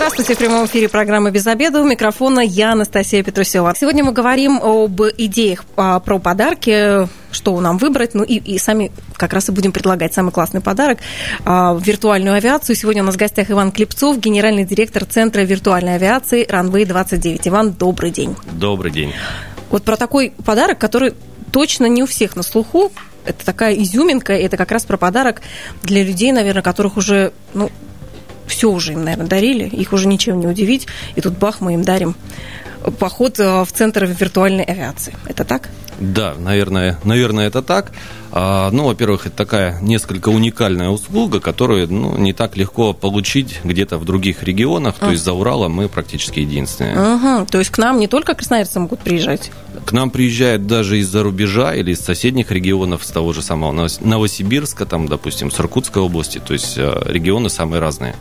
Здравствуйте, в прямом эфире программы «Без обеда». У микрофона я, Анастасия Петрусева. Сегодня мы говорим об идеях а, про подарки, что нам выбрать, ну и, и сами как раз и будем предлагать самый классный подарок а, – виртуальную авиацию. Сегодня у нас в гостях Иван Клепцов, генеральный директор Центра виртуальной авиации «Ранвей 29». Иван, добрый день. Добрый день. Вот про такой подарок, который точно не у всех на слуху, это такая изюминка, это как раз про подарок для людей, наверное, которых уже, ну, все уже им, наверное, дарили, их уже ничем не удивить, и тут бах, мы им дарим поход э, в центр виртуальной авиации. Это так? Да, наверное, наверное, это так. А, ну, во-первых, это такая несколько уникальная услуга, которую ну, не так легко получить где-то в других регионах. То есть за Уралом мы практически единственные. Ага, то есть к нам не только красноярцы могут приезжать? К нам приезжают даже из-за рубежа или из соседних регионов, с того же самого Новосибирска, там, допустим, с Иркутской области. То есть э, регионы самые разные.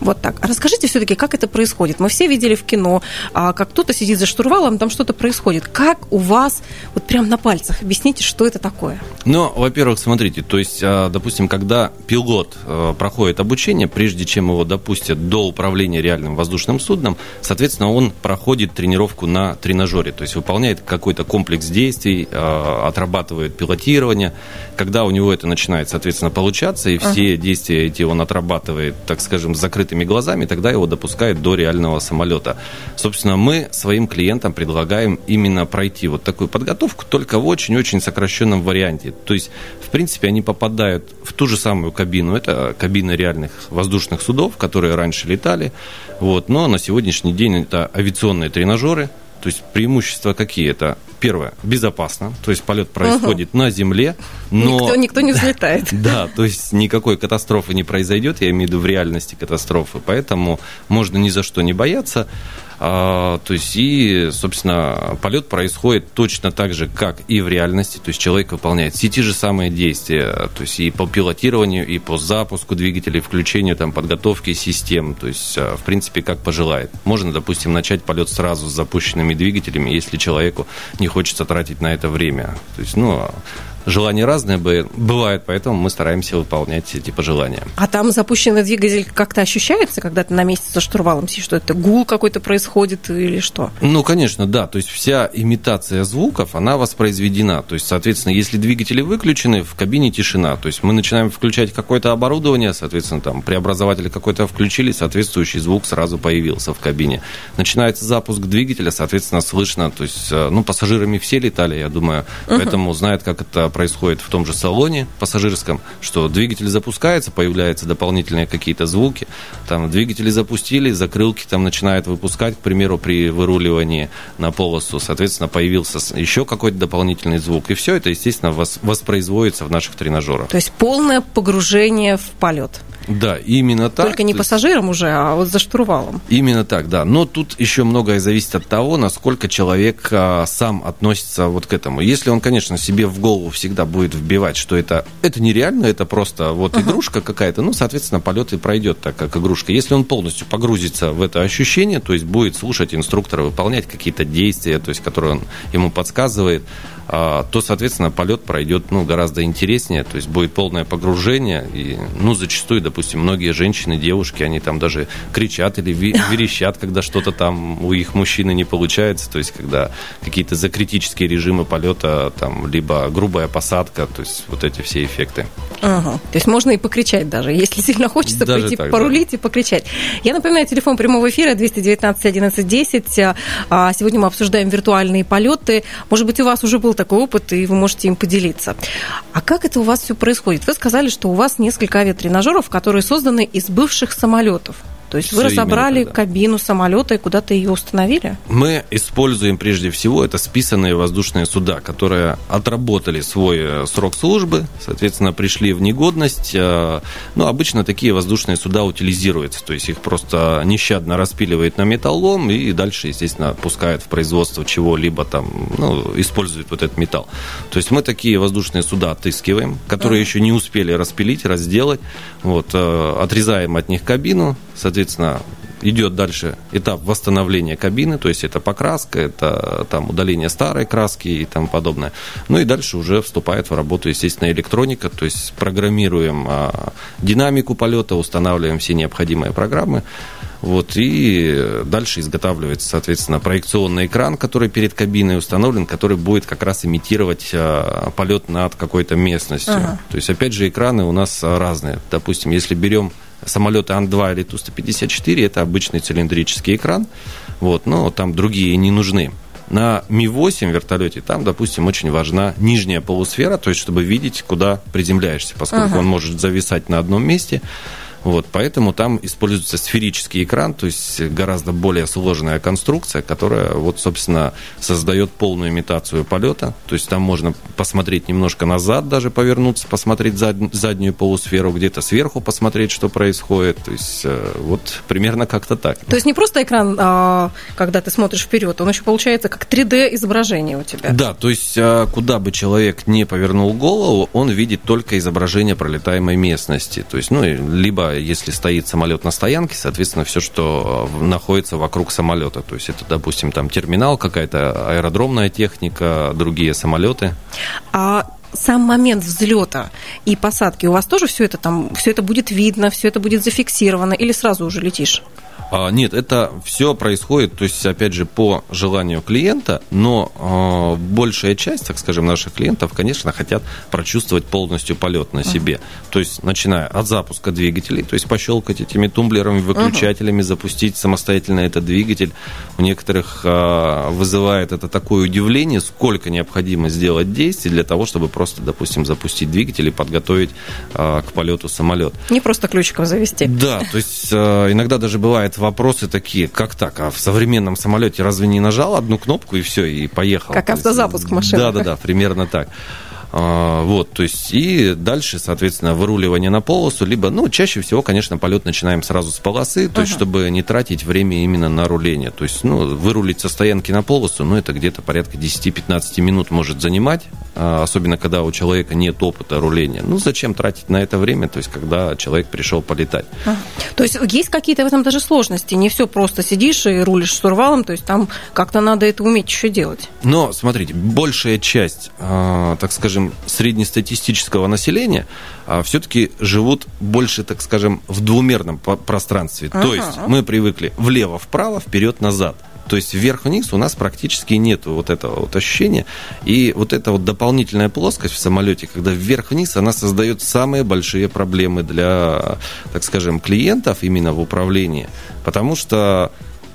Вот так. А расскажите все-таки, как это происходит? Мы все видели в кино, а, как кто-то сидит за штурвалом, там что-то происходит. Как у вас, вот прям на пальцах, объясните, что это такое? Ну, во-первых, смотрите, то есть, а, допустим, когда пилот а, проходит обучение, прежде чем его допустят до управления реальным воздушным судном, соответственно, он проходит тренировку на тренажере, то есть выполняет какой-то комплекс действий, отрабатывает пилотирование. Когда у него это начинает, соответственно, получаться, и все uh-huh. действия эти он отрабатывает, так скажем, скажем, с закрытыми глазами, тогда его допускают до реального самолета. Собственно, мы своим клиентам предлагаем именно пройти вот такую подготовку, только в очень-очень сокращенном варианте. То есть, в принципе, они попадают в ту же самую кабину. Это кабины реальных воздушных судов, которые раньше летали. Вот. Но на сегодняшний день это авиационные тренажеры, то есть преимущества какие? Это первое, безопасно, то есть полет происходит угу. на земле, но... Никто, никто не взлетает. Да, то есть никакой катастрофы не произойдет, я имею в виду в реальности катастрофы, поэтому можно ни за что не бояться. А, то есть и, собственно, полет происходит точно так же, как и в реальности. То есть человек выполняет все те же самые действия, то есть и по пилотированию, и по запуску двигателей, включению там подготовки систем. То есть, а, в принципе, как пожелает. Можно, допустим, начать полет сразу с запущенными двигателями, если человеку не хочется тратить на это время. То есть, ну, желания разные бывают, поэтому мы стараемся выполнять эти пожелания. А там запущенный двигатель как-то ощущается, когда ты на месте за штурвалом сидишь, что это гул какой-то происходит или что? Ну, конечно, да. То есть вся имитация звуков, она воспроизведена. То есть, соответственно, если двигатели выключены, в кабине тишина. То есть мы начинаем включать какое-то оборудование, соответственно, там преобразователь какой-то включили, соответствующий звук сразу появился в кабине. Начинается запуск двигателя, соответственно, слышно. То есть, э, ну, пассажирами все летали, я думаю, угу. поэтому знают, как это происходит в том же салоне пассажирском, что двигатель запускается, появляются дополнительные какие-то звуки, там двигатели запустили, закрылки там начинают выпускать, к примеру, при выруливании на полосу, соответственно, появился еще какой-то дополнительный звук, и все это, естественно, воспроизводится в наших тренажерах. То есть полное погружение в полет. Да, именно так. Только не пассажиром уже, а вот за штурвалом. Именно так, да. Но тут еще многое зависит от того, насколько человек а, сам относится вот к этому. Если он, конечно, себе в голову всегда будет вбивать, что это, это нереально, это просто вот uh-huh. игрушка какая-то, ну, соответственно, полет и пройдет так, как игрушка. Если он полностью погрузится в это ощущение, то есть будет слушать инструктора, выполнять какие-то действия, то есть, которые он ему подсказывает, то, соответственно, полет пройдет ну, гораздо интереснее, то есть будет полное погружение. И, ну, зачастую, допустим, многие женщины, девушки, они там даже кричат или верещат, когда что-то там у их мужчины не получается, то есть когда какие-то закритические режимы полета, там, либо грубая посадка, то есть вот эти все эффекты. Ага. То есть можно и покричать даже, если сильно хочется даже пойти так, порулить да. и покричать. Я напоминаю, телефон прямого эфира 219 11 10. Сегодня мы обсуждаем виртуальные полеты. Может быть, у вас уже был был такой опыт, и вы можете им поделиться. А как это у вас все происходит? Вы сказали, что у вас несколько авиатренажеров, которые созданы из бывших самолетов. То есть Все вы разобрали именно, да. кабину самолета и куда-то ее установили? Мы используем прежде всего это списанные воздушные суда, которые отработали свой э, срок службы, соответственно, пришли в негодность. Ну, обычно такие воздушные суда утилизируются, то есть их просто нещадно распиливает на металлом и дальше, естественно, пускают в производство чего-либо там, ну, используют вот этот металл. То есть мы такие воздушные суда отыскиваем, которые uh-huh. еще не успели распилить, разделать, вот, э, отрезаем от них кабину, соответственно, соответственно, идет дальше этап восстановления кабины, то есть это покраска, это там удаление старой краски и тому подобное. Ну и дальше уже вступает в работу, естественно, электроника, то есть программируем а, динамику полета, устанавливаем все необходимые программы. Вот, и дальше изготавливается, соответственно, проекционный экран, который перед кабиной установлен, который будет как раз имитировать а, полет над какой-то местностью. Ага. То есть, опять же, экраны у нас разные. Допустим, если берем самолеты Ан-2 или Ту-154, это обычный цилиндрический экран, вот, но там другие не нужны. На Ми-8 вертолете там, допустим, очень важна нижняя полусфера, то есть чтобы видеть, куда приземляешься, поскольку ага. он может зависать на одном месте. Вот, поэтому там используется сферический экран, то есть гораздо более сложная конструкция, которая, вот, собственно, создает полную имитацию полета. То есть там можно посмотреть немножко назад, даже повернуться, посмотреть зад, заднюю полусферу, где-то сверху посмотреть, что происходит. То есть э, вот примерно как-то так. То есть не просто экран, а, когда ты смотришь вперед, он еще получается как 3D-изображение у тебя. Да, то есть а, куда бы человек не повернул голову, он видит только изображение пролетаемой местности. То есть, ну, либо если стоит самолет на стоянке, соответственно, все, что э, находится вокруг самолета. То есть это, допустим, там терминал, какая-то аэродромная техника, другие самолеты. А сам момент взлета и посадки у вас тоже все это там, все это будет видно, все это будет зафиксировано, или сразу уже летишь? А, нет, это все происходит, то есть, опять же, по желанию клиента, но э, большая часть, так скажем, наших клиентов, конечно, хотят прочувствовать полностью полет на себе. Uh-huh. То есть, начиная от запуска двигателей, то есть пощелкать этими тумблерами, выключателями, uh-huh. запустить самостоятельно этот двигатель. У некоторых э, вызывает это такое удивление, сколько необходимо сделать действий для того, чтобы просто, допустим, запустить двигатель и подготовить э, к полету самолет. Не просто ключиком завести. Да, то есть э, иногда даже бывает вопросы такие, как так, а в современном самолете разве не нажал одну кнопку и все, и поехал? Как автозапуск машины. Да, да, да, примерно так. А, вот, то есть, и дальше, соответственно, выруливание на полосу, либо, ну, чаще всего, конечно, полет начинаем сразу с полосы, то uh-huh. есть, чтобы не тратить время именно на руление. То есть, ну, вырулить со стоянки на полосу, ну, это где-то порядка 10-15 минут может занимать, а, особенно когда у человека нет опыта руления. Ну, зачем тратить на это время, то есть, когда человек пришел полетать. Uh-huh. То есть, есть какие-то в этом даже сложности, не все просто сидишь и рулишь штурвалом, то есть, там как-то надо это уметь еще делать. Но, смотрите, большая часть, а, так скажем, скажем, среднестатистического населения а, все-таки живут больше, так скажем, в двумерном пространстве. Ага. То есть мы привыкли влево-вправо, вперед-назад. То есть вверх-вниз у нас практически нет вот этого вот ощущения. И вот эта вот дополнительная плоскость в самолете, когда вверх-вниз, она создает самые большие проблемы для, так скажем, клиентов именно в управлении. Потому что,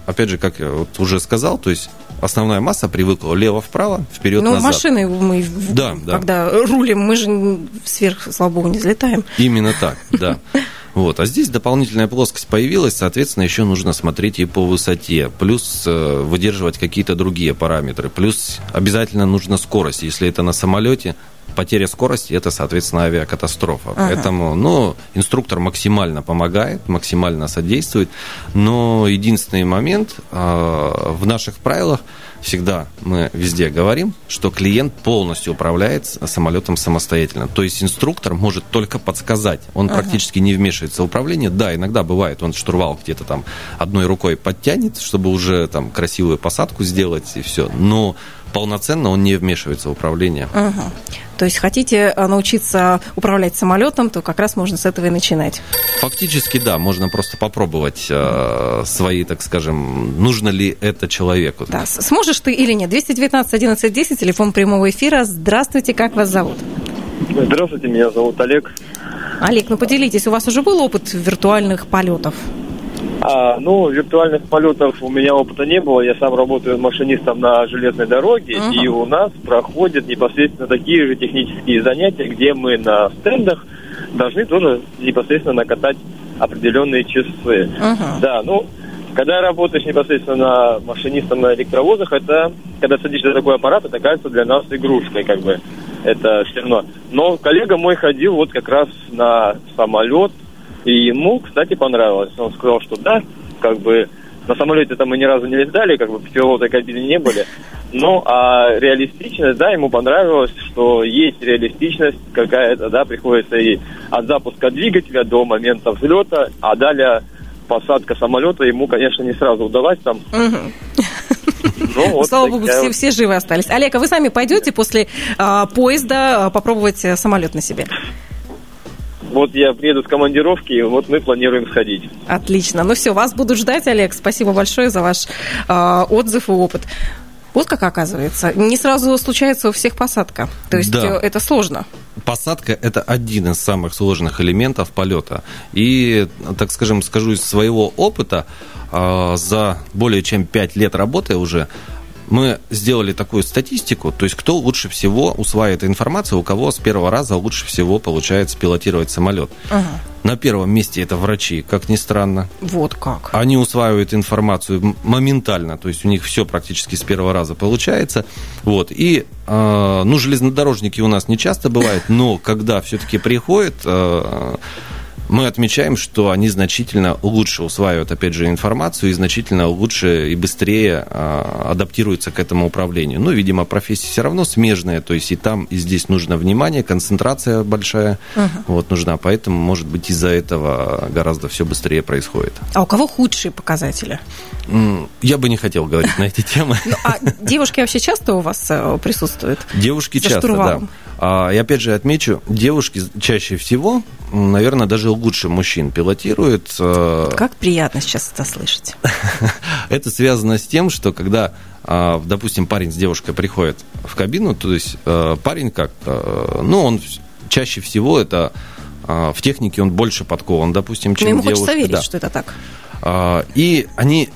опять же, как я вот уже сказал, то есть основная масса привыкла лево-вправо, вперед-назад. Ну, машины мы, да, когда да. рулим, мы же сверх, слава богу, не взлетаем. Именно так, да. Вот. А здесь дополнительная плоскость появилась, соответственно, еще нужно смотреть и по высоте, плюс э, выдерживать какие-то другие параметры, плюс обязательно нужна скорость. Если это на самолете, потеря скорости это, соответственно, авиакатастрофа. Ага. Поэтому, ну, инструктор максимально помогает, максимально содействует. Но единственный момент э, в наших правилах всегда мы везде говорим, что клиент полностью управляет самолетом самостоятельно. То есть инструктор может только подсказать. Он ага. практически не вмешивается в управление. Да, иногда бывает, он штурвал где-то там одной рукой подтянет, чтобы уже там красивую посадку сделать и все. Но полноценно он не вмешивается в управление. Ага. То есть хотите э, научиться управлять самолетом, то как раз можно с этого и начинать. Фактически да, можно просто попробовать э, свои, так скажем, нужно ли это человеку. Да, сможешь ты или нет. 219 11 10, телефон прямого эфира. Здравствуйте, как вас зовут? Здравствуйте, меня зовут Олег. Олег, ну поделитесь, у вас уже был опыт виртуальных полетов? А, ну, виртуальных полетов у меня опыта не было. Я сам работаю машинистом на железной дороге, uh-huh. и у нас проходят непосредственно такие же технические занятия, где мы на стендах должны тоже непосредственно накатать определенные часы. Uh-huh. Да, ну, когда работаешь непосредственно машинистом на электровозах, это, когда садишься на такой аппарат, это кажется для нас игрушкой, как бы, это все равно. Но коллега мой ходил вот как раз на самолет, и ему, кстати, понравилось. Он сказал, что да, как бы на самолете там мы ни разу не летали, как бы пилота кабины не были. Ну, а реалистичность, да, ему понравилось, что есть реалистичность какая-то, да, приходится и от запуска двигателя до момента взлета, а далее посадка самолета ему, конечно, не сразу удалась там. Ну, вот Слава богу, все, все живы остались. Олег, а вы сами пойдете после а, поезда а, попробовать э, самолет на себе? Вот я приеду с командировки, и вот мы планируем сходить. Отлично. Ну все, вас буду ждать, Олег. Спасибо большое за ваш э, отзыв и опыт. Вот как оказывается. Не сразу случается у всех посадка. То есть да. Э, это сложно. Посадка – это один из самых сложных элементов полета. И, так скажем, скажу из своего опыта, а, за более чем 5 лет работы уже мы сделали такую статистику, то есть кто лучше всего усваивает информацию, у кого с первого раза лучше всего получается пилотировать самолет. Ага. На первом месте это врачи, как ни странно. Вот как. Они усваивают информацию моментально, то есть у них все практически с первого раза получается. Вот. И, э, ну, железнодорожники у нас не часто бывают, но когда все-таки приходят... Э, мы отмечаем, что они значительно лучше усваивают, опять же, информацию и значительно лучше и быстрее а, адаптируются к этому управлению. Ну, видимо, профессия все равно смежная, то есть и там, и здесь нужно внимание, концентрация большая, uh вот нужна, поэтому, может быть, из-за этого гораздо все быстрее происходит. А у кого худшие показатели? Я бы не хотел говорить на эти темы. Ну, а девушки вообще часто у вас э, присутствуют? Девушки часто, да. А, и опять же отмечу, девушки чаще всего, наверное, даже лучше мужчин пилотируют. Э, как приятно сейчас это слышать. Это связано с тем, что когда, а, допустим, парень с девушкой приходит в кабину, то есть э, парень как, ну, он чаще всего это а, в технике он больше подкован, допустим, чем Но ему девушка. хочется верить, да. что это так. И они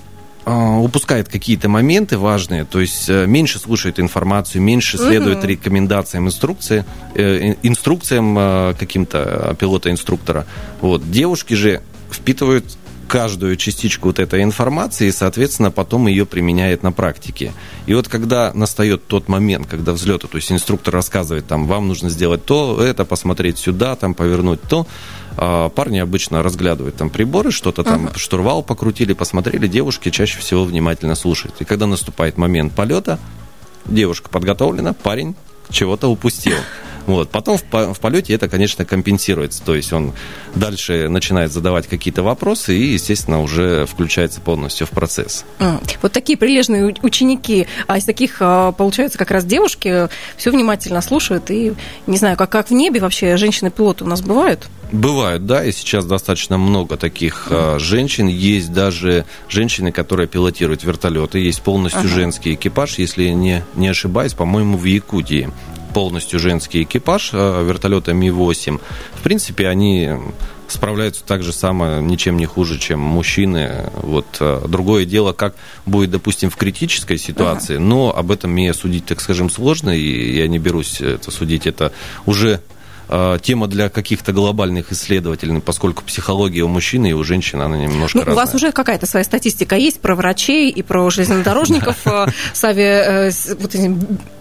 упускает какие-то моменты важные, то есть э, меньше слушает информацию, меньше следует угу. рекомендациям, инструкции, э, инструкциям э, каким-то пилота-инструктора. Вот. Девушки же впитывают каждую частичку вот этой информации и, соответственно, потом ее применяет на практике. И вот когда настает тот момент, когда взлета, то есть инструктор рассказывает, там, вам нужно сделать то, это, посмотреть сюда, там, повернуть то, а парни обычно разглядывают там приборы, что-то там, uh-huh. штурвал покрутили, посмотрели, девушки чаще всего внимательно слушают. И когда наступает момент полета, девушка подготовлена, парень чего-то упустил. Вот. Потом в, в полете это, конечно, компенсируется. То есть он дальше начинает задавать какие-то вопросы и, естественно, уже включается полностью в процесс. Вот такие прилежные ученики, а из таких, а, получается, как раз девушки все внимательно слушают. И не знаю, как, как в небе вообще женщины-пилоты у нас бывают? Бывают, да, и сейчас достаточно много таких mm. женщин. Есть даже женщины, которые пилотируют вертолеты. Есть полностью ага. женский экипаж, если не, не ошибаюсь, по-моему, в Якутии полностью женский экипаж э, вертолета Ми-8. В принципе, они справляются так же само, ничем не хуже, чем мужчины. Вот э, другое дело, как будет, допустим, в критической ситуации, ага. но об этом мне судить, так скажем, сложно, и я не берусь это судить. Это уже Э, тема для каких-то глобальных исследователей, поскольку психология у мужчины и у женщины, она немножко ну, разная. У вас уже какая-то своя статистика есть про врачей и про железнодорожников с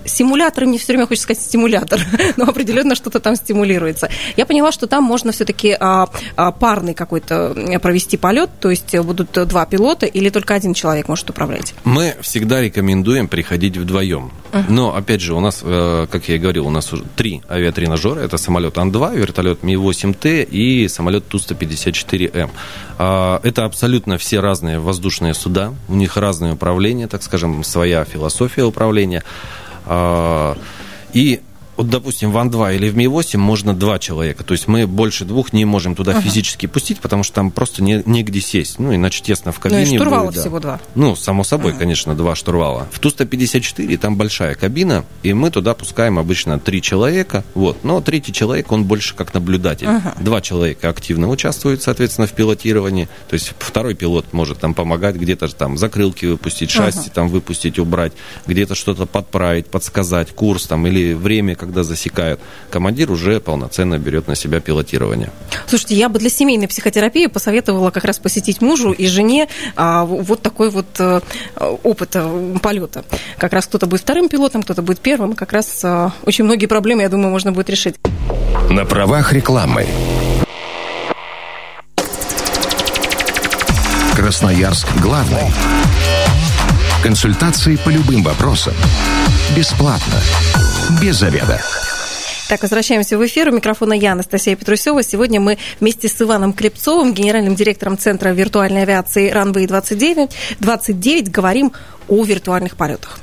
Э, симуляторы, мне все время хочется сказать стимулятор, но определенно что-то там стимулируется. Я поняла, что там можно все-таки а, а, парный какой-то провести полет, то есть будут два пилота или только один человек может управлять? Мы всегда рекомендуем приходить вдвоем. Но, опять же, у нас, как я и говорил, у нас уже три авиатренажера. Это самолет Ан-2, вертолет Ми-8Т и самолет Ту-154М. А, это абсолютно все разные воздушные суда, у них разное управление, так скажем, своя философия управления. А, и вот, допустим, в Ан-2 или в Ми-8 можно два человека. То есть мы больше двух не можем туда ага. физически пустить, потому что там просто не, негде сесть. Ну, иначе тесно в кабине. Ну, и штурвала будет, всего два. Ну, само собой, ага. конечно, два штурвала. В Ту-154 там большая кабина, и мы туда пускаем обычно три человека. Вот. Но третий человек, он больше как наблюдатель. Ага. Два человека активно участвуют, соответственно, в пилотировании. То есть второй пилот может там помогать где-то там закрылки выпустить, шасси ага. там выпустить, убрать, где-то что-то подправить, подсказать, курс там или время, когда засекают, командир уже полноценно берет на себя пилотирование. Слушайте, я бы для семейной психотерапии посоветовала как раз посетить мужу и жене а, вот такой вот а, опыт э, полета. Как раз кто-то будет вторым пилотом, кто-то будет первым. Как раз а, очень многие проблемы, я думаю, можно будет решить. На правах рекламы. Красноярск главный. Консультации по любым вопросам. Бесплатно без заведа. Так, возвращаемся в эфир. У микрофона я, Анастасия Петрусева. Сегодня мы вместе с Иваном Клепцовым, генеральным директором Центра виртуальной авиации Runway 29, 29 говорим о виртуальных полетах.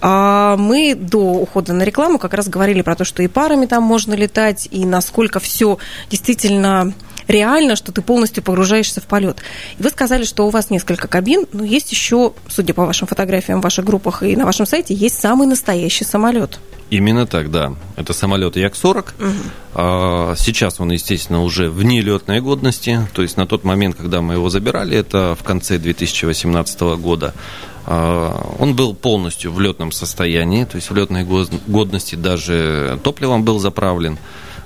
А, мы до ухода на рекламу как раз говорили про то, что и парами там можно летать, и насколько все действительно реально, что ты полностью погружаешься в полет. И вы сказали, что у вас несколько кабин, но есть еще, судя по вашим фотографиям в ваших группах и на вашем сайте, есть самый настоящий самолет. Именно так, да. Это самолет Як-40. Угу. Сейчас он, естественно, уже в нелетной годности. То есть на тот момент, когда мы его забирали, это в конце 2018 года, а, он был полностью в летном состоянии, то есть в летной годности даже топливом был заправлен.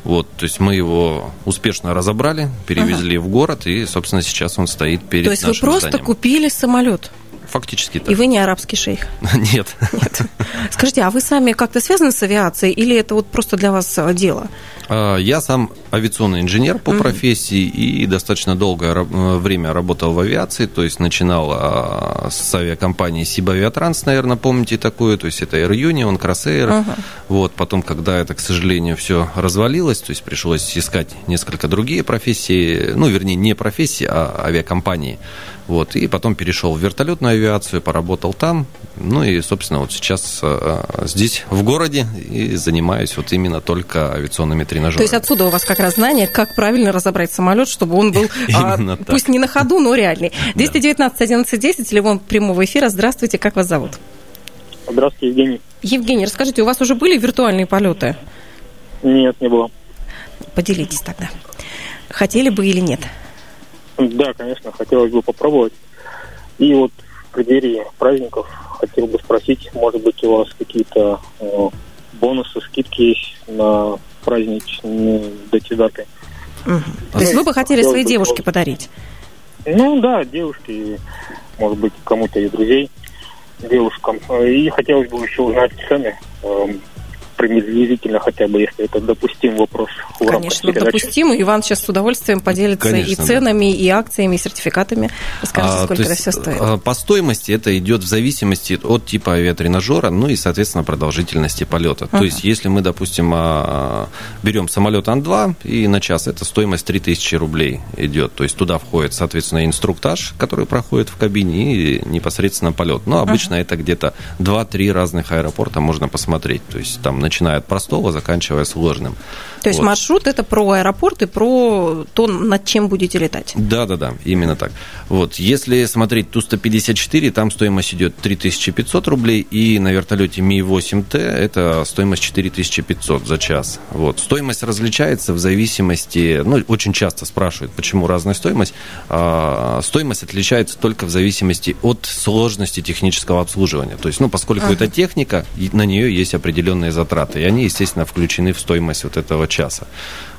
Вот, то есть мы его успешно разобрали, перевезли ага. в город, и, собственно, сейчас он стоит перед То есть вы просто зданием. купили самолет? Фактически так. И вы не арабский шейх? Нет. Нет. Скажите, а вы сами как-то связаны с авиацией или это вот просто для вас э, дело? А, я сам авиационный инженер по профессии и достаточно долгое э, время работал в авиации, то есть начинал а, с авиакомпании Сибавиатранс, наверное, помните такую, то есть это Air Union, Crossair. Ага. Вот, потом, когда это, к сожалению, все развалилось, то есть пришлось искать несколько другие профессии, ну, вернее, не профессии, а авиакомпании. Вот, и потом перешел в вертолетную авиацию, поработал там. Ну и, собственно, вот сейчас э, здесь, в городе, и занимаюсь вот именно только авиационными тренажерами. То есть отсюда у вас как раз знание, как правильно разобрать самолет, чтобы он был, а, пусть не на ходу, но реальный. 219 11 10, телефон прямого эфира. Здравствуйте, как вас зовут? Здравствуйте, Евгений. Евгений, расскажите, у вас уже были виртуальные полеты? Нет, не было. Поделитесь тогда. Хотели бы или нет? Да, конечно, хотелось бы попробовать. И вот в преддверии праздников хотел бы спросить, может быть, у вас какие-то э, бонусы, скидки есть на праздничные дати даты. Угу. То есть вы бы хотели своей девушке подарить? Ну да, девушке, может быть, кому-то и друзей девушкам. И хотелось бы еще узнать цены эм, приблизительно хотя бы, если это допустим вопрос. В Конечно, допустим. Иван сейчас с удовольствием поделится Конечно, и ценами, да. и акциями, и сертификатами. Расскажите, а, сколько это все стоит. А, по стоимости это идет в зависимости от типа авиатренажера, ну и, соответственно, продолжительности полета. Uh-huh. То есть, если мы, допустим, а, берем самолет Ан-2, и на час это стоимость 3000 рублей идет. То есть, туда входит, соответственно, инструктаж, который проходит в кабине, и непосредственно полет. Но обычно uh-huh. это где-то 2-3 разных аэропорта можно посмотреть. То есть, там начиная от простого, заканчивая сложным. То есть вот. маршрут это про аэропорт и про то, над чем будете летать. Да, да, да, именно так. Вот, если смотреть Ту-154, там стоимость идет 3500 рублей, и на вертолете Ми-8Т это стоимость 4500 за час. Вот. Стоимость различается в зависимости, ну, очень часто спрашивают, почему разная стоимость. А, стоимость отличается только в зависимости от сложности технического обслуживания. То есть, ну, поскольку ага. это техника, на нее есть определенные затраты, и они, естественно, включены в стоимость вот этого часа.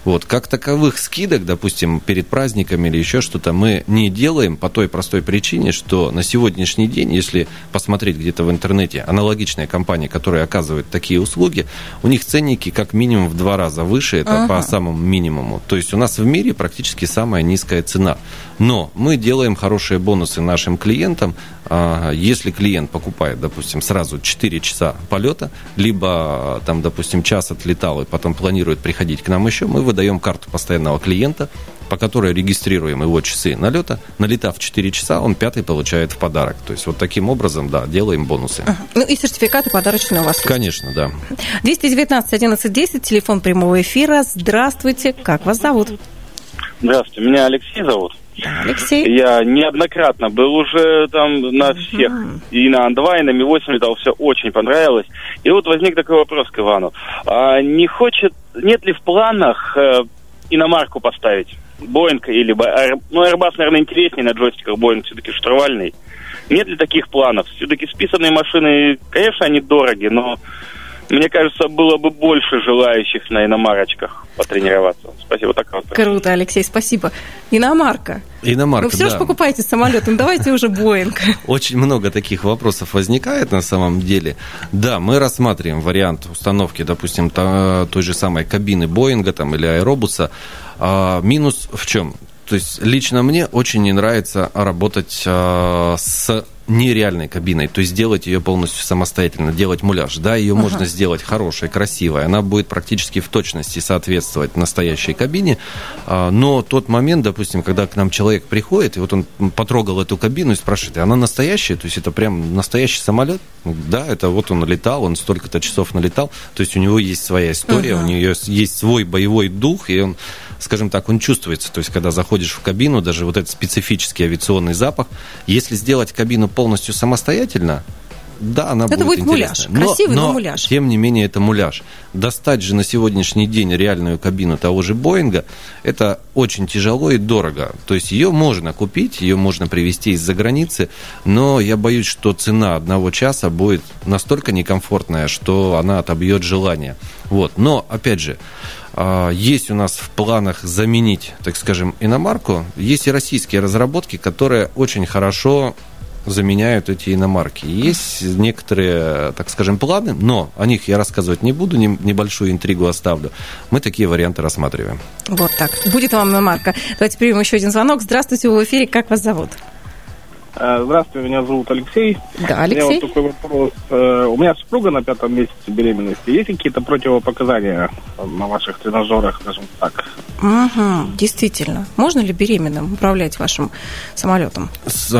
Вот. Как таковых скидок, допустим, перед праздниками или еще что-то, мы не делаем по той простой причине, что на сегодняшний день, если посмотреть где-то в интернете, аналогичные компании, которые оказывают такие услуги, у них ценники как минимум в два раза выше, это ага. по самому минимуму. То есть у нас в мире практически самая низкая цена. Но мы делаем хорошие бонусы нашим клиентам. А, если клиент покупает, допустим, сразу 4 часа полета, либо, там, допустим, час отлетал и потом планирует приходить к нам еще, мы выдаем карту постоянного клиента, по которой регистрируем его часы налета. Налетав 4 часа, он пятый получает в подарок. То есть вот таким образом, да, делаем бонусы. Ну и сертификаты подарочные у вас есть? Конечно, да. 219 11 10, телефон прямого эфира. Здравствуйте, как вас зовут? Здравствуйте, меня Алексей зовут. Алексей. Я неоднократно был уже там на всех, uh-huh. и на Ан-2, и на Ми-8 летал, все очень понравилось. И вот возник такой вопрос к Ивану. А не хочет, нет ли в планах э, иномарку поставить? Боинг или... Ну, Airbus, наверное, интереснее на джойстиках, Боинг все-таки штурвальный. Нет ли таких планов? Все-таки списанные машины, конечно, они дороги, но мне кажется, было бы больше желающих на иномарочках потренироваться. Спасибо, так вот. Круто, Алексей, спасибо. Иномарка. Иномарка, Вы все да. же покупаете самолетом, давайте уже Боинг. Очень много таких вопросов возникает на самом деле. Да, мы рассматриваем вариант установки, допустим, той же самой кабины Боинга там, или аэробуса. А, минус в чем? То есть лично мне очень не нравится работать а, с нереальной кабиной, то есть делать ее полностью самостоятельно, делать муляж. Да, ее ага. можно сделать хорошей, красивой, она будет практически в точности соответствовать настоящей кабине, а, но тот момент, допустим, когда к нам человек приходит, и вот он потрогал эту кабину и спрашивает, она настоящая, то есть это прям настоящий самолет? Да, это вот он летал, он столько-то часов налетал, то есть у него есть своя история, ага. у нее есть свой боевой дух, и он скажем так, он чувствуется. То есть, когда заходишь в кабину, даже вот этот специфический авиационный запах, если сделать кабину полностью самостоятельно, да, она это будет, будет муляж, но, красивый, но, но муляж. Тем не менее, это муляж. Достать же на сегодняшний день реальную кабину того же Боинга, это очень тяжело и дорого. То есть ее можно купить, ее можно привезти из-за границы, но я боюсь, что цена одного часа будет настолько некомфортная, что она отобьет желание. Вот. Но, опять же, есть у нас в планах заменить, так скажем, иномарку. Есть и российские разработки, которые очень хорошо заменяют эти иномарки. Есть некоторые, так скажем, планы, но о них я рассказывать не буду, небольшую интригу оставлю. Мы такие варианты рассматриваем. Вот так. Будет вам иномарка. Давайте примем еще один звонок. Здравствуйте, вы в эфире. Как вас зовут? Э, здравствуйте, меня зовут Алексей. Да, Алексей. У меня вот такой вопрос. Э, у меня супруга на пятом месяце беременности. Есть какие-то противопоказания на ваших тренажерах, скажем так? Угу, действительно. Можно ли беременным управлять вашим самолетом? С,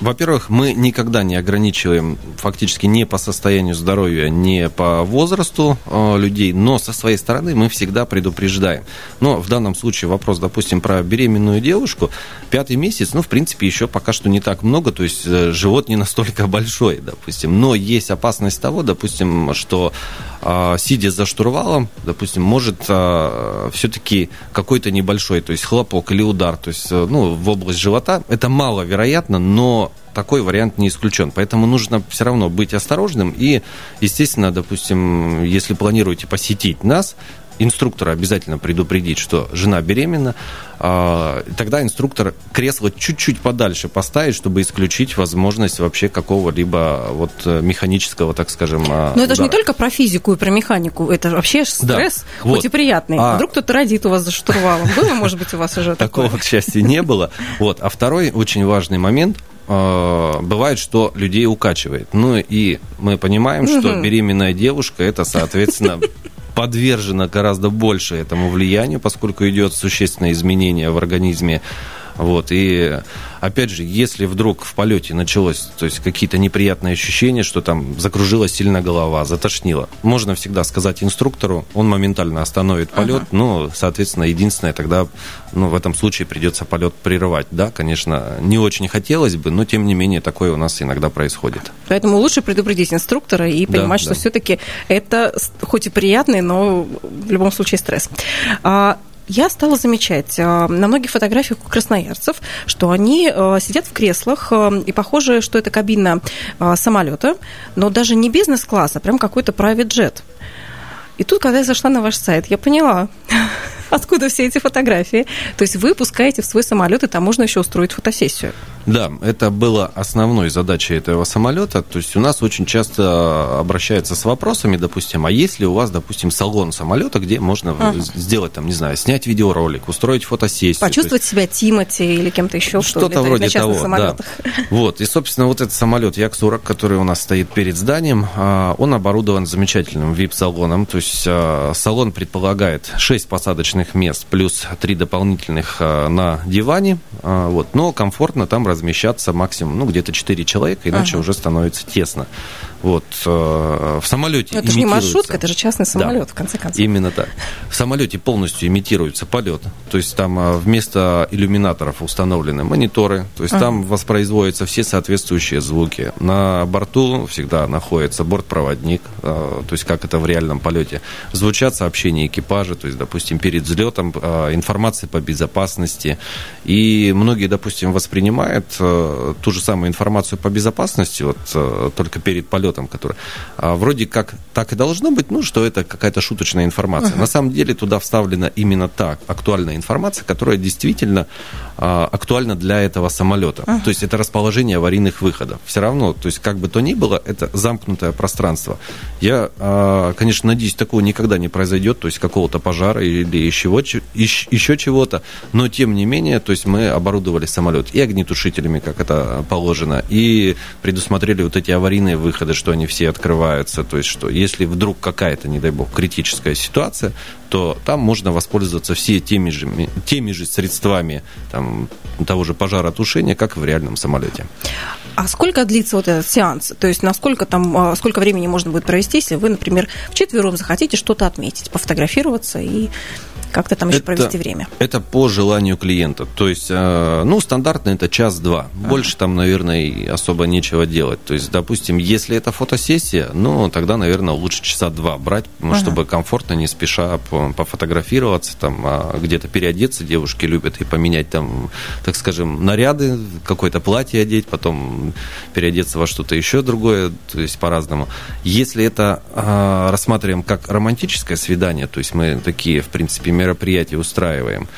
во-первых, мы никогда не ограничиваем фактически не по состоянию здоровья, не по возрасту э, людей, но со своей стороны мы всегда предупреждаем. Но в данном случае вопрос, допустим, про беременную девушку, пятый месяц, ну, в принципе, еще пока что не так много, то есть э, живот не настолько большой, допустим, но есть опасность того, допустим, что э, сидя за штурвалом, допустим, может э, все-таки какой-то небольшой, то есть хлопок или удар, то есть, э, ну, в область живота, это маловероятно, но такой вариант не исключен. Поэтому нужно все равно быть осторожным. И, естественно, допустим, если планируете посетить нас, инструктора обязательно предупредить, что жена беременна, а, тогда инструктор кресло чуть-чуть подальше поставит, чтобы исключить возможность вообще какого-либо вот механического, так скажем, а, Но это же не только про физику и про механику, это вообще стресс, да, хоть вот. и приятный. А... Вдруг кто-то родит у вас за штурвалом. Было, может быть, у вас уже такое? Такого, к счастью, не было. Вот. А второй очень важный момент – Э, бывает, что людей укачивает. Ну и мы понимаем, угу. что беременная девушка это, соответственно, подвержена гораздо больше этому влиянию, поскольку идет существенное изменение в организме вот, и опять же, если вдруг в полете началось, то есть какие-то неприятные ощущения, что там закружилась сильно голова, затошнило, можно всегда сказать инструктору, он моментально остановит полет, ага. ну, соответственно, единственное, тогда, ну, в этом случае придется полет прерывать, да, конечно, не очень хотелось бы, но тем не менее такое у нас иногда происходит. Поэтому лучше предупредить инструктора и понимать, да, что да. все-таки это хоть и приятный, но в любом случае стресс. А я стала замечать э, на многих фотографиях у красноярцев, что они э, сидят в креслах, э, и похоже, что это кабина самолета, но даже не бизнес-класс, а прям какой-то private jet. И тут, когда я зашла на ваш сайт, я поняла, откуда все эти фотографии. То есть вы пускаете в свой самолет, и там можно еще устроить фотосессию. Да, это было основной задачей этого самолета. То есть у нас очень часто обращаются с вопросами, допустим, а есть ли у вас, допустим, салон самолета, где можно ага. сделать, там, не знаю, снять видеоролик, устроить фотосессию. Почувствовать есть... себя Тимати или кем-то еще, что Что-то вроде того, самолетах. да. Вот, и, собственно, вот этот самолет Як-40, который у нас стоит перед зданием, а, он оборудован замечательным VIP-салоном. То есть а, салон предполагает 6 посадочных мест плюс 3 дополнительных а, на диване. Вот, но комфортно там размещаться максимум, ну, где-то 4 человека, иначе ага. уже становится тесно. Вот, э, в самолете Это же не маршрутка, это же частный самолет, да, в конце концов. Именно так. В самолете полностью имитируется полет. То есть там э, вместо иллюминаторов установлены мониторы, то есть ага. там воспроизводятся все соответствующие звуки. На борту всегда находится бортпроводник, э, то есть как это в реальном полете. Звучат сообщения экипажа, то есть, допустим, перед взлетом информация по безопасности. И многие, допустим, воспринимают ту же самую информацию по безопасности, вот только перед полетом который а, вроде как так и должно быть, ну, что это какая-то шуточная информация. Uh-huh. На самом деле туда вставлена именно так актуальная информация, которая действительно а, актуальна для этого самолета. Uh-huh. То есть это расположение аварийных выходов. Все равно, то есть как бы то ни было, это замкнутое пространство. Я, а, конечно, надеюсь, такого никогда не произойдет, то есть какого-то пожара или еще, еще чего-то, но тем не менее, то есть мы оборудовали самолет и огнетушителем, огнетушителями, как это положено, и предусмотрели вот эти аварийные выходы, что они все открываются. То есть, что если вдруг какая-то, не дай бог, критическая ситуация, то там можно воспользоваться все теми же, теми же средствами там, того же пожаротушения, как в реальном самолете. А сколько длится вот этот сеанс? То есть насколько там, а, сколько времени можно будет провести, если вы, например, вчетвером захотите что-то отметить, пофотографироваться и как-то там еще это, провести время? Это по желанию клиента. То есть, э, ну, стандартно это час-два. Ага. Больше там, наверное, особо нечего делать. То есть, допустим, если это фотосессия, ну, тогда, наверное, лучше часа два брать, ага. чтобы комфортно, не спеша пофотографироваться, там, а где-то переодеться. Девушки любят и поменять там, так скажем, наряды, какое-то платье одеть, потом переодеться во что-то еще другое, то есть по-разному. Если это э, рассматриваем как романтическое свидание, то есть мы такие, в принципе, мероприятия устраиваем,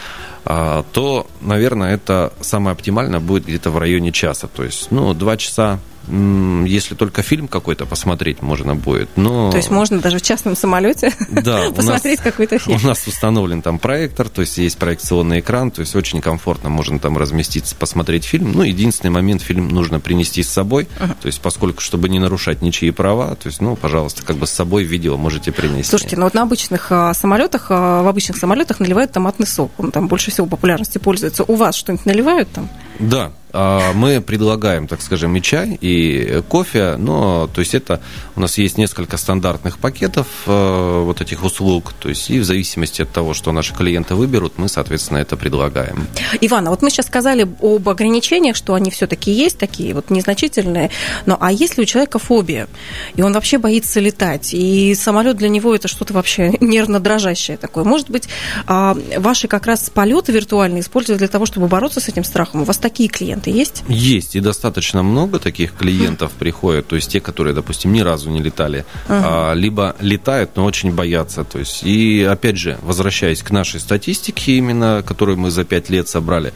а, то, наверное, это самое оптимальное будет где-то в районе часа. То есть, ну, два часа если только фильм какой-то посмотреть можно будет. Но... То есть можно даже в частном самолете да, посмотреть какой-то фильм. У нас установлен там проектор, то есть есть проекционный экран, то есть очень комфортно можно там разместиться, посмотреть фильм. Ну, единственный момент, фильм нужно принести с собой, uh-huh. то есть поскольку, чтобы не нарушать ничьи права, то есть, ну, пожалуйста, как бы с собой видео можете принести. Слушайте, ну вот на обычных а, самолетах, а, в обычных самолетах наливают томатный сок, он там больше всего популярностью пользуется. У вас что-нибудь наливают там? Да, мы предлагаем, так скажем, и чай, и кофе, но то есть это у нас есть несколько стандартных пакетов э, вот этих услуг, то есть и в зависимости от того, что наши клиенты выберут, мы, соответственно, это предлагаем. Иван, а вот мы сейчас сказали об ограничениях, что они все-таки есть такие вот незначительные, но а если у человека фобия, и он вообще боится летать, и самолет для него это что-то вообще нервно дрожащее такое, может быть, а, ваши как раз полеты виртуальные используют для того, чтобы бороться с этим страхом? У вас такие клиенты? Клиенты есть? Есть, и достаточно много таких клиентов приходят, то есть те, которые, допустим, ни разу не летали, ага. а, либо летают, но очень боятся. То есть, и опять же, возвращаясь к нашей статистике именно, которую мы за пять лет собрали,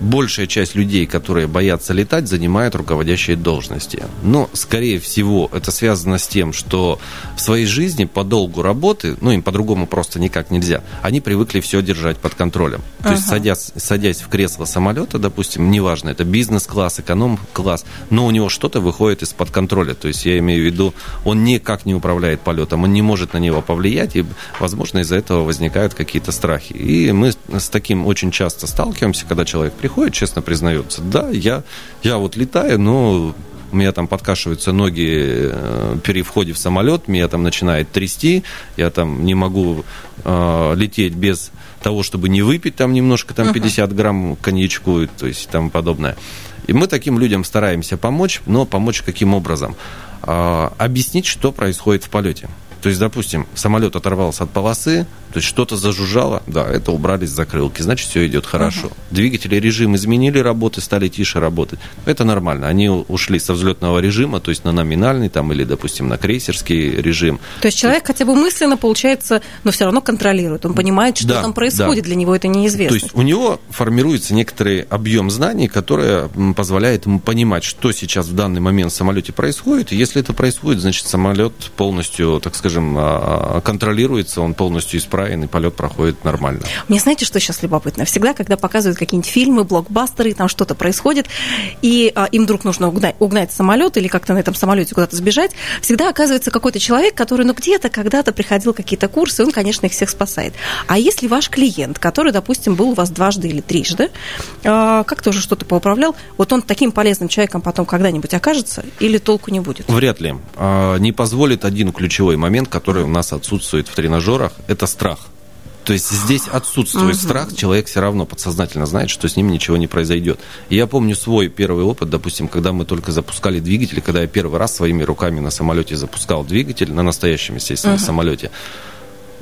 большая часть людей, которые боятся летать, занимают руководящие должности. Но, скорее всего, это связано с тем, что в своей жизни по долгу работы, ну, им по-другому просто никак нельзя, они привыкли все держать под контролем. То ага. есть, садясь, садясь в кресло самолета, допустим, неважно, это бизнес-класс, эконом-класс, но у него что-то выходит из-под контроля. То есть, я имею в виду, он никак не управляет полетом, он не может на него повлиять, и, возможно, из-за этого возникают какие-то страхи. И мы с таким очень часто сталкиваемся, когда человек приходит, честно признается, да, я, я вот летаю, но у меня там подкашиваются ноги э, при входе в самолет, меня там начинает трясти, я там не могу э, лететь без того, чтобы не выпить там немножко, там 50 грамм коньячку, то есть там подобное. И мы таким людям стараемся помочь, но помочь каким образом? Э, объяснить, что происходит в полете. То есть, допустим, самолет оторвался от полосы, то есть что-то зажужжало, да, это убрались закрылки, значит, все идет хорошо. Uh-huh. Двигатели режим изменили работы, стали тише работать. Это нормально. Они ушли со взлетного режима, то есть на номинальный там или, допустим, на крейсерский режим. То есть человек хотя бы мысленно, получается, но все равно контролирует. Он понимает, что да, там происходит, да. для него это неизвестно. То есть у него формируется некоторый объем знаний, который позволяет ему понимать, что сейчас в данный момент в самолете происходит. И если это происходит, значит, самолет полностью, так скажем, а, а, контролируется, он полностью исправен и полет проходит нормально. Мне знаете, что сейчас любопытно? Всегда, когда показывают какие-нибудь фильмы, блокбастеры, там что-то происходит, и а, им вдруг нужно угнать, угнать самолет или как-то на этом самолете куда-то сбежать, всегда оказывается какой-то человек, который, ну, где-то когда-то приходил какие-то курсы, он, конечно, их всех спасает. А если ваш клиент, который, допустим, был у вас дважды или трижды, а, как-то уже что-то поуправлял, вот он таким полезным человеком потом когда-нибудь окажется или толку не будет? Вряд ли. А, не позволит один ключевой момент, который у нас отсутствует в тренажерах, это страх. То есть здесь отсутствует угу. страх, человек все равно подсознательно знает, что с ним ничего не произойдет. И я помню свой первый опыт, допустим, когда мы только запускали двигатель, когда я первый раз своими руками на самолете запускал двигатель, на настоящем, естественно, угу. самолете.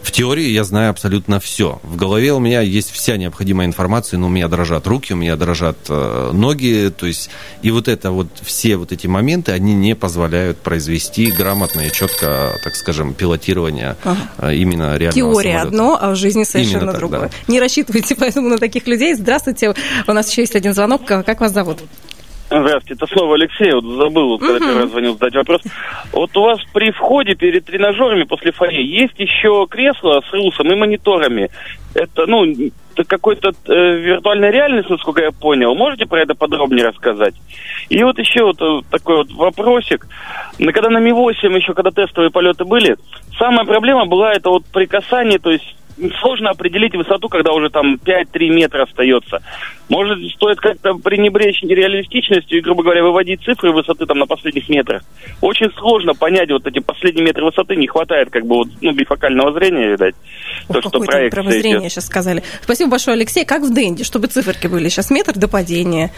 В теории я знаю абсолютно все. В голове у меня есть вся необходимая информация, но у меня дрожат руки, у меня дрожат э, ноги, то есть и вот это вот все вот эти моменты, они не позволяют произвести грамотное и четко, так скажем, пилотирование ага. э, именно реального Теория самолета. одно, а в жизни совершенно так, другое. Да. Не рассчитывайте поэтому на таких людей. Здравствуйте, у нас еще есть один звонок. Как вас зовут? Здравствуйте, это слово Алексей. Вот забыл, вот, когда первый раз звонил, задать вопрос. Вот у вас при входе перед тренажерами после фойе есть еще кресло с русом и мониторами. Это, ну, какой-то э, виртуальной реальности, насколько я понял. Можете про это подробнее рассказать? И вот еще вот э, такой вот вопросик. Когда на Ми-8, еще когда тестовые полеты были, самая проблема была это вот при касании, то есть сложно определить высоту, когда уже там 5-3 метра остается. Может, стоит как-то пренебречь реалистичностью и, грубо говоря, выводить цифры высоты там на последних метрах. Очень сложно понять вот эти последние метры высоты, не хватает как бы вот, ну, бифокального зрения, видать. Ох, то, что проект зрение сейчас сказали. Спасибо большое, Алексей. Как в Дэнди, чтобы циферки были сейчас метр до падения?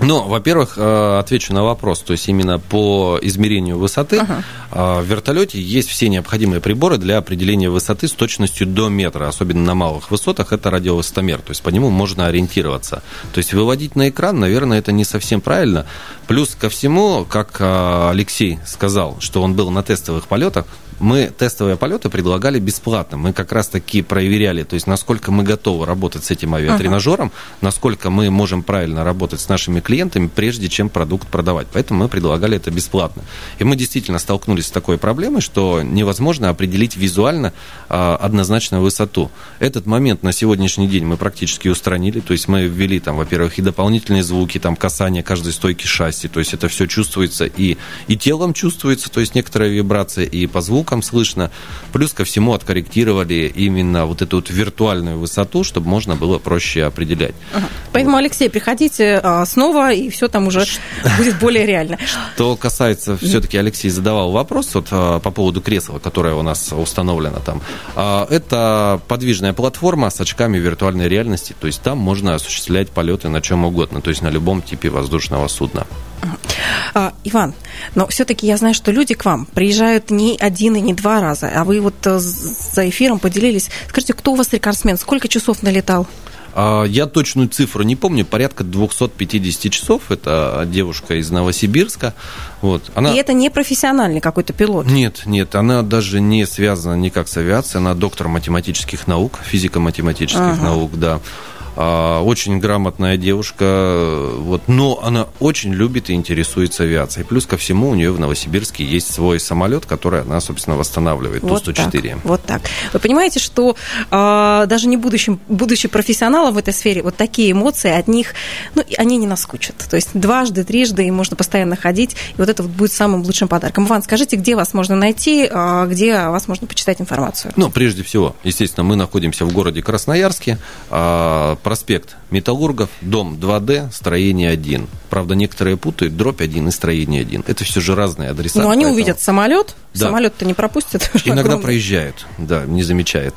Ну, во-первых, э, отвечу на вопрос. То есть именно по измерению высоты ага. Э, в вертолете есть все необходимые приборы для определения высоты с точностью до метра. Особенно на малых высотах это радиовысотомер. То есть по нему можно ориентироваться. То есть выводить на экран, наверное, это не совсем правильно. Плюс ко всему, как э, Алексей сказал, что он был на тестовых полетах, мы тестовые полеты предлагали бесплатно. Мы как раз-таки проверяли, то есть насколько мы готовы работать с этим авиатренажером, uh-huh. насколько мы можем правильно работать с нашими клиентами, прежде чем продукт продавать. Поэтому мы предлагали это бесплатно. И мы действительно столкнулись с такой проблемой, что невозможно определить визуально а, однозначно высоту. Этот момент на сегодняшний день мы практически устранили. То есть мы ввели там, во-первых, и дополнительные звуки, там касание каждой стойки шасси. То есть это все чувствуется и, и телом чувствуется, то есть некоторая вибрация, и по звуком слышно. Плюс ко всему откорректировали именно вот эту вот виртуальную высоту, чтобы можно было проще определять. Ага. Поэтому, вот. Алексей, приходите а, снова, и все там уже будет более реально. Что касается, все-таки Алексей задавал вопрос вот, а, по поводу кресла, которое у нас установлено там. А, подвижная платформа с очками виртуальной реальности, то есть там можно осуществлять полеты на чем угодно, то есть на любом типе воздушного судна. А, Иван, но все-таки я знаю, что люди к вам приезжают не один и не два раза, а вы вот э, за эфиром поделились. Скажите, кто у вас рекордсмен? Сколько часов налетал? А, я точную цифру не помню, порядка 250 часов. Это девушка из Новосибирска. Вот. Она... И это не профессиональный какой-то пилот? Нет, нет, она даже не связана никак с авиацией. Она доктор математических наук, физико-математических ага. наук, да. А, очень грамотная девушка, вот, но она очень любит и интересуется авиацией. Плюс ко всему у нее в Новосибирске есть свой самолет, который она, собственно, восстанавливает, вот Ту-104. Так, вот так. Вы понимаете, что э, даже не будущим, будучи профессионалом в этой сфере, вот такие эмоции от них, ну, они не наскучат. То есть дважды, трижды, и можно постоянно ходить, и вот это вот будет самым лучшим подарком. Иван, скажите, где вас можно найти, э, где о вас можно почитать информацию? Ну, прежде всего, естественно, мы находимся в городе Красноярске, э, проспект Металлургов, дом 2D, строение 1. Правда, некоторые путают дробь 1 и строение 1. Это все же разные адреса. Но они поэтому... увидят самолет, да. самолет-то не пропустят. Иногда огромный. проезжают, да, не замечает.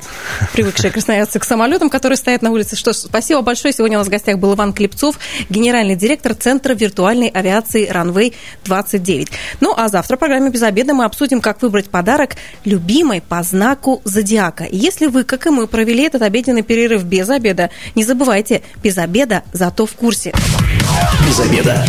Привыкшие красноярцы к самолетам, которые стоят на улице. Что ж, спасибо большое. Сегодня у нас в гостях был Иван Клепцов, генеральный директор Центра виртуальной авиации «Ранвей 29». Ну, а завтра в программе «Без обеда» мы обсудим, как выбрать подарок любимой по знаку зодиака. если вы, как и мы, провели этот обеденный перерыв без обеда, не забывайте, без обеда, зато в курсе. Без обеда.